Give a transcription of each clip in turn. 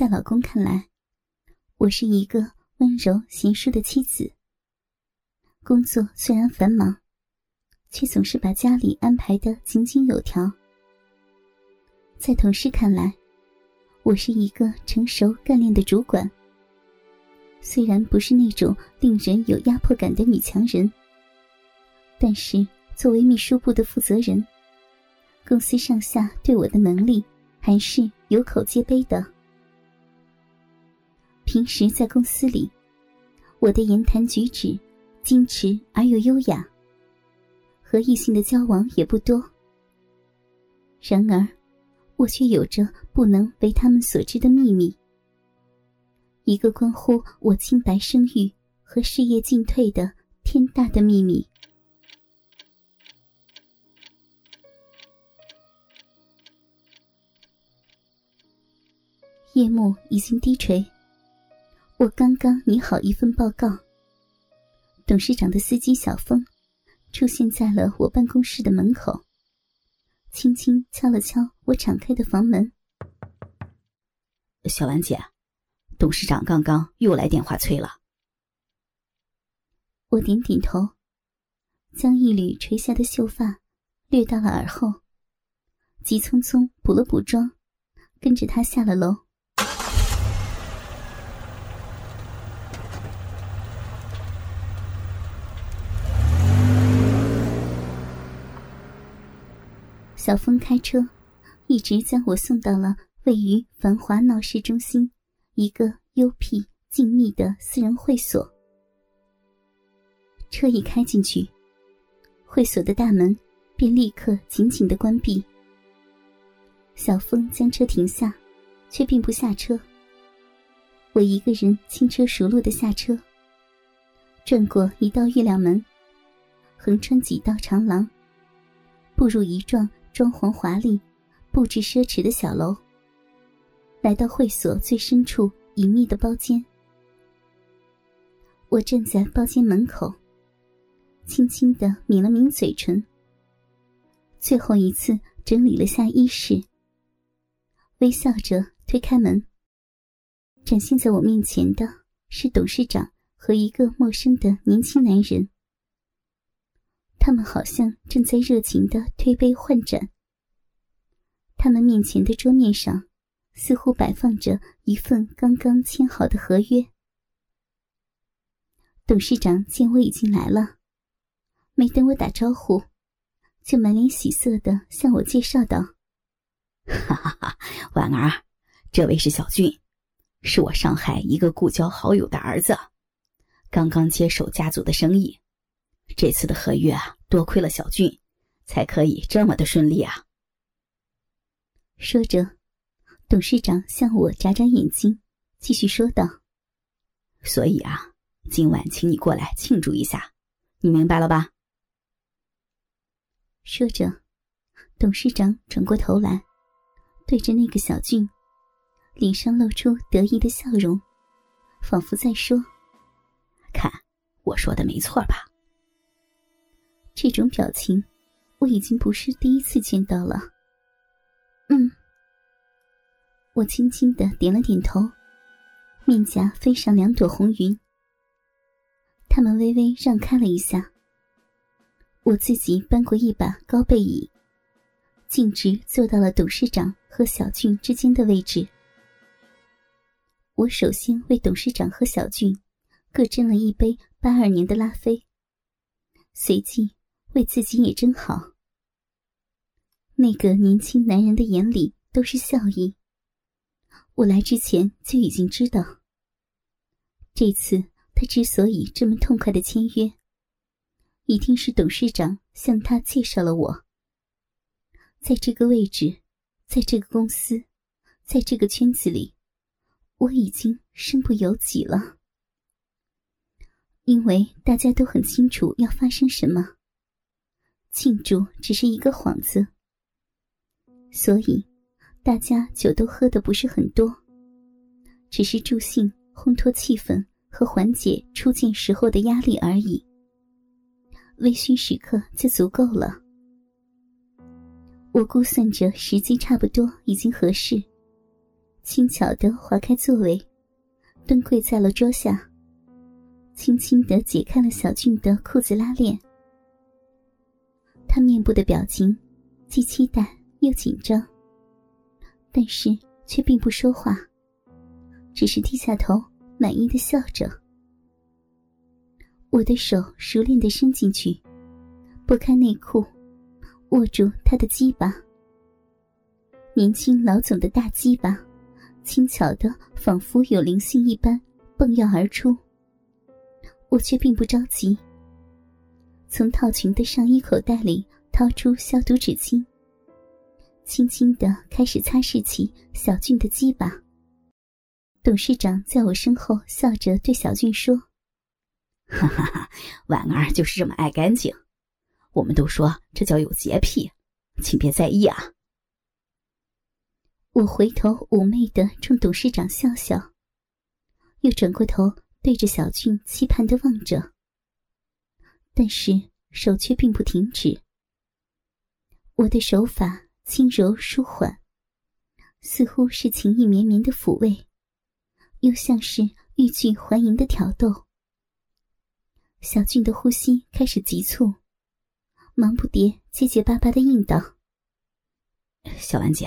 在老公看来，我是一个温柔贤淑的妻子。工作虽然繁忙，却总是把家里安排的井井有条。在同事看来，我是一个成熟干练的主管。虽然不是那种令人有压迫感的女强人，但是作为秘书部的负责人，公司上下对我的能力还是有口皆碑的。平时在公司里，我的言谈举止矜持而又优雅，和异性的交往也不多。然而，我却有着不能为他们所知的秘密。一个关乎我清白声誉和事业进退的天大的秘密。夜幕已经低垂，我刚刚拟好一份报告。董事长的司机小峰出现在了我办公室的门口，轻轻敲了敲我敞开的房门。小兰姐。董事长刚刚又来电话催了。我点点头，将一缕垂下的秀发掠到了耳后，急匆匆补了补妆，跟着他下了楼。小峰开车，一直将我送到了位于繁华闹市中心。一个幽僻静谧的私人会所，车一开进去，会所的大门便立刻紧紧的关闭。小峰将车停下，却并不下车。我一个人轻车熟路的下车，转过一道月亮门，横穿几道长廊，步入一幢装潢华丽、布置奢侈的小楼。来到会所最深处隐秘的包间，我站在包间门口，轻轻的抿了抿嘴唇，最后一次整理了下衣饰，微笑着推开门。展现在我面前的是董事长和一个陌生的年轻男人，他们好像正在热情的推杯换盏。他们面前的桌面上。似乎摆放着一份刚刚签好的合约。董事长见我已经来了，没等我打招呼，就满脸喜色的向我介绍道：“哈哈哈，婉儿，这位是小俊，是我上海一个故交好友的儿子，刚刚接手家族的生意。这次的合约啊，多亏了小俊，才可以这么的顺利啊。”说着。董事长向我眨眨眼睛，继续说道：“所以啊，今晚请你过来庆祝一下，你明白了吧？”说着，董事长转过头来，对着那个小俊，脸上露出得意的笑容，仿佛在说：“看，我说的没错吧？”这种表情，我已经不是第一次见到了。嗯。我轻轻的点了点头，面颊飞上两朵红云。他们微微让开了一下，我自己搬过一把高背椅，径直坐到了董事长和小俊之间的位置。我首先为董事长和小俊各斟了一杯八二年的拉菲，随即为自己也真好。那个年轻男人的眼里都是笑意。我来之前就已经知道，这次他之所以这么痛快的签约，一定是董事长向他介绍了我。在这个位置，在这个公司，在这个圈子里，我已经身不由己了。因为大家都很清楚要发生什么，庆祝只是一个幌子，所以。大家酒都喝的不是很多，只是助兴、烘托气氛和缓解出境时候的压力而已。微醺时刻就足够了。我估算着时机差不多已经合适，轻巧的划开座位，蹲跪在了桌下，轻轻的解开了小俊的裤子拉链。他面部的表情既期待又紧张，但是却并不说话，只是低下头，满意的笑着。我的手熟练的伸进去，拨开内裤，握住他的鸡巴。年轻老总的大鸡巴，轻巧的仿佛有灵性一般蹦跃而出。我却并不着急。从套裙的上衣口袋里掏出消毒纸巾，轻轻的开始擦拭起小俊的鸡巴。董事长在我身后笑着对小俊说：“ 哈哈哈，婉儿就是这么爱干净，我们都说这叫有洁癖，请别在意啊。”我回头妩媚的冲董事长笑笑，又转过头对着小俊期盼的望着。但是手却并不停止。我的手法轻柔舒缓，似乎是情意绵绵的抚慰，又像是欲拒还迎的挑逗。小俊的呼吸开始急促，忙不迭结结巴巴的应道：“小婉姐，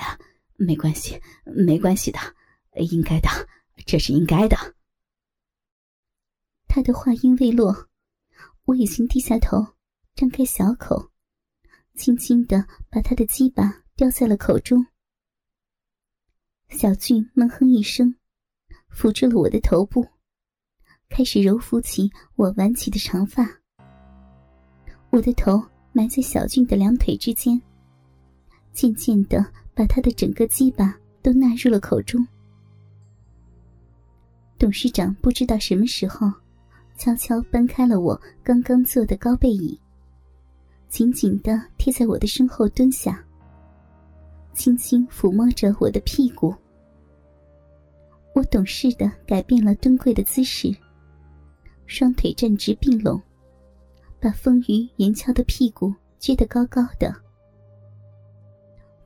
没关系，没关系的，应该的，这是应该的。”他的话音未落。我已经低下头，张开小口，轻轻的把他的鸡巴叼在了口中。小俊闷哼一声，扶住了我的头部，开始揉抚起我挽起的长发。我的头埋在小俊的两腿之间，渐渐的把他的整个鸡巴都纳入了口中。董事长不知道什么时候。悄悄搬开了我刚刚坐的高背椅，紧紧的贴在我的身后蹲下，轻轻抚摸着我的屁股。我懂事的改变了蹲跪的姿势，双腿站直并拢，把丰腴圆翘的屁股撅得高高的。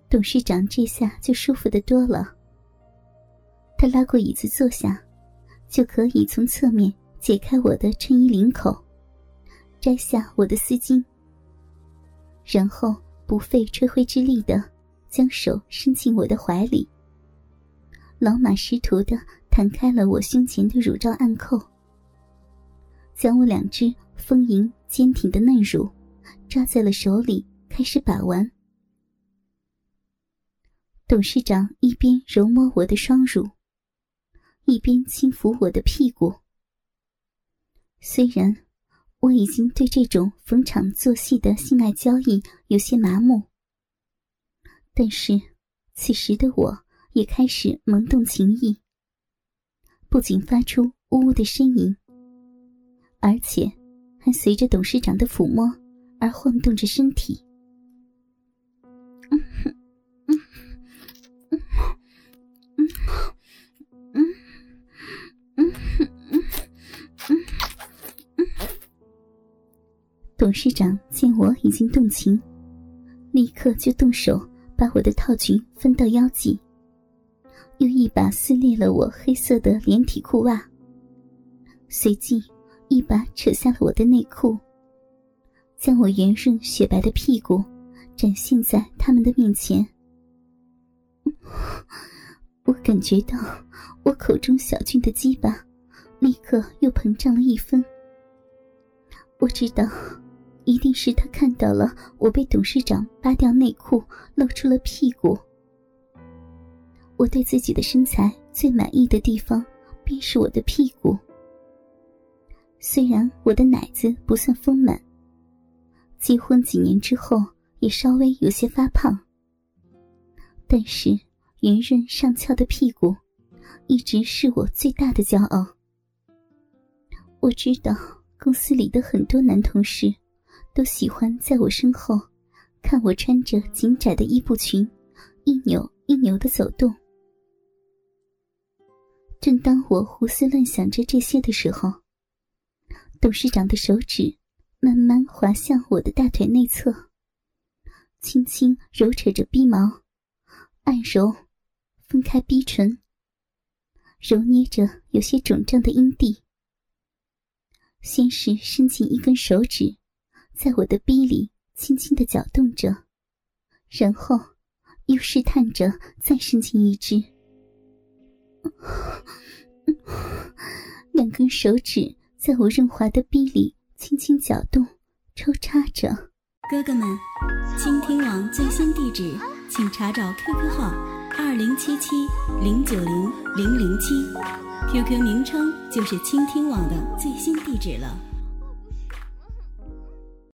董事长这下就舒服的多了。他拉过椅子坐下，就可以从侧面。解开我的衬衣领口，摘下我的丝巾，然后不费吹灰之力的将手伸进我的怀里，老马识途的弹开了我胸前的乳罩暗扣，将我两只丰盈坚挺的嫩乳抓在了手里，开始把玩。董事长一边揉摸我的双乳，一边轻抚我的屁股。虽然我已经对这种逢场作戏的性爱交易有些麻木，但是此时的我也开始萌动情意，不仅发出呜呜的呻吟，而且还随着董事长的抚摸而晃动着身体。嗯 哼董事长见我已经动情，立刻就动手把我的套裙分到腰际，又一把撕裂了我黑色的连体裤袜，随即一把扯下了我的内裤，将我圆润雪白的屁股展现在他们的面前。我感觉到我口中小俊的鸡巴立刻又膨胀了一分，我知道。一定是他看到了我被董事长扒掉内裤，露出了屁股。我对自己的身材最满意的地方，便是我的屁股。虽然我的奶子不算丰满，结婚几年之后也稍微有些发胖，但是圆润上翘的屁股，一直是我最大的骄傲。我知道公司里的很多男同事。都喜欢在我身后，看我穿着紧窄的衣布裙，一扭一扭的走动。正当我胡思乱想着这些的时候，董事长的手指慢慢滑向我的大腿内侧，轻轻揉扯着逼毛，按揉，分开逼唇，揉捏着有些肿胀的阴蒂。先是伸进一根手指，在我的逼里轻轻的搅动着，然后又试探着再伸进一只。两根手指在我润滑的逼里轻轻搅动、抽插着。哥哥们，倾听网最新地址，请查找 QQ 号二零七七零九零零零七。QQ 名称就是倾听网的最新地址了。